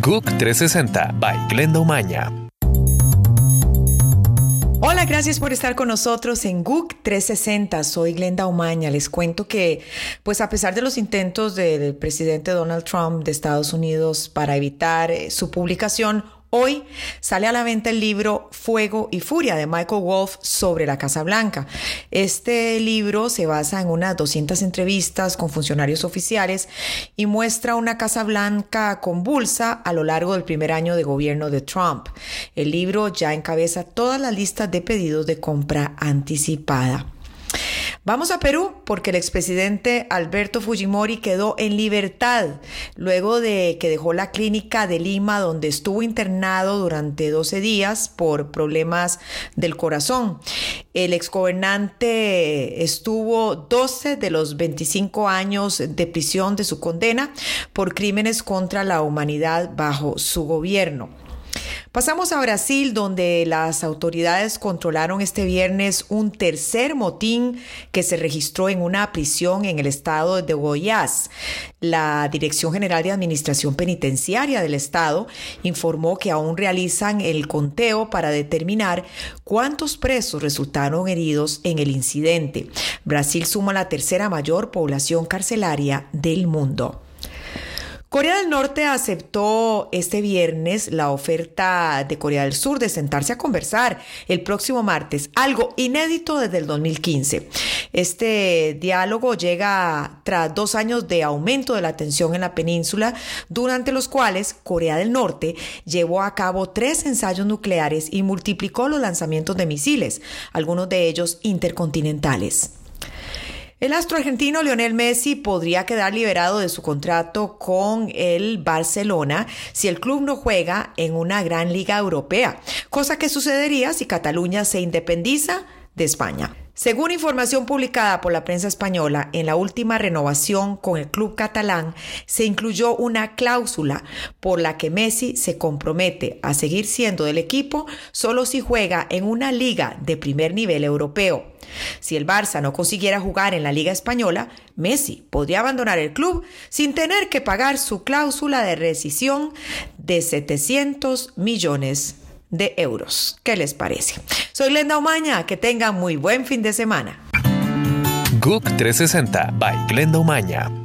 GUC 360 by Glenda Umaña. Hola, gracias por estar con nosotros en GUC 360. Soy Glenda Umaña. Les cuento que, pues a pesar de los intentos del presidente Donald Trump de Estados Unidos para evitar eh, su publicación, Hoy sale a la venta el libro Fuego y Furia de Michael Wolff sobre la Casa Blanca. Este libro se basa en unas 200 entrevistas con funcionarios oficiales y muestra una Casa Blanca convulsa a lo largo del primer año de gobierno de Trump. El libro ya encabeza todas las listas de pedidos de compra anticipada. Vamos a Perú porque el expresidente Alberto Fujimori quedó en libertad luego de que dejó la clínica de Lima donde estuvo internado durante 12 días por problemas del corazón. El exgobernante estuvo 12 de los 25 años de prisión de su condena por crímenes contra la humanidad bajo su gobierno. Pasamos a Brasil, donde las autoridades controlaron este viernes un tercer motín que se registró en una prisión en el estado de Goiás. La Dirección General de Administración Penitenciaria del estado informó que aún realizan el conteo para determinar cuántos presos resultaron heridos en el incidente. Brasil suma la tercera mayor población carcelaria del mundo. Corea del Norte aceptó este viernes la oferta de Corea del Sur de sentarse a conversar el próximo martes, algo inédito desde el 2015. Este diálogo llega tras dos años de aumento de la tensión en la península, durante los cuales Corea del Norte llevó a cabo tres ensayos nucleares y multiplicó los lanzamientos de misiles, algunos de ellos intercontinentales. El astro argentino Lionel Messi podría quedar liberado de su contrato con el Barcelona si el club no juega en una gran liga europea, cosa que sucedería si Cataluña se independiza de España. Según información publicada por la prensa española, en la última renovación con el club catalán se incluyó una cláusula por la que Messi se compromete a seguir siendo del equipo solo si juega en una liga de primer nivel europeo. Si el Barça no consiguiera jugar en la Liga Española, Messi podría abandonar el club sin tener que pagar su cláusula de rescisión de 700 millones de euros. ¿Qué les parece? Soy Lenda Omaña, que tengan muy buen fin de semana. GUC 360 by Glenda Umaña.